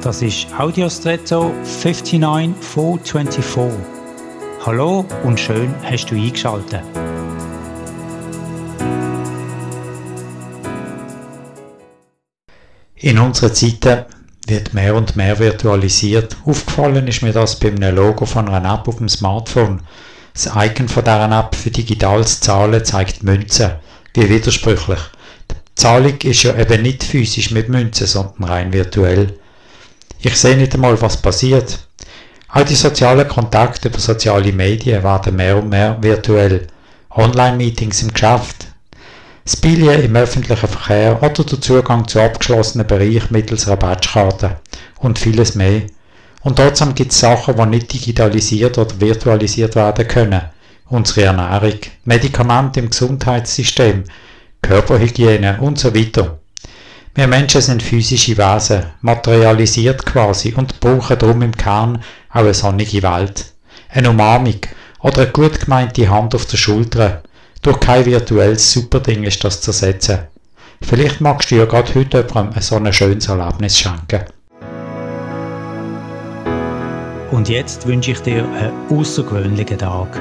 Das ist Audiostretto 59424. Hallo und schön hast du eingeschaltet. In unseren Zeiten wird mehr und mehr virtualisiert. Aufgefallen ist mir das beim Logo von einer App auf dem Smartphone. Das Icon von dieser App für digitales Zahlen zeigt Münzen. Wie widersprüchlich. Die Zahlung ist ja eben nicht physisch mit Münzen, sondern rein virtuell. Ich sehe nicht einmal, was passiert. All die sozialen Kontakte über soziale Medien werden mehr und mehr virtuell. Online-Meetings im Geschäft, das Billet im öffentlichen Verkehr oder der Zugang zu abgeschlossenen Bereichen mittels Rabattkarten und vieles mehr. Und trotzdem gibt es Sachen, die nicht digitalisiert oder virtualisiert werden können. Unsere Ernährung, Medikamente im Gesundheitssystem, Körperhygiene und so weiter. Wir Menschen sind physische Wesen, materialisiert quasi und brauchen darum im Kern auch eine sonnige Welt. Eine Umarmung oder eine gut gemeinte Hand auf der Schulter. Durch kein virtuelles Superding ist das zu ersetzen. Vielleicht magst du ja gerade heute jemandem so ein schönes Erlebnis schenken. Und jetzt wünsche ich dir einen außergewöhnlichen Tag.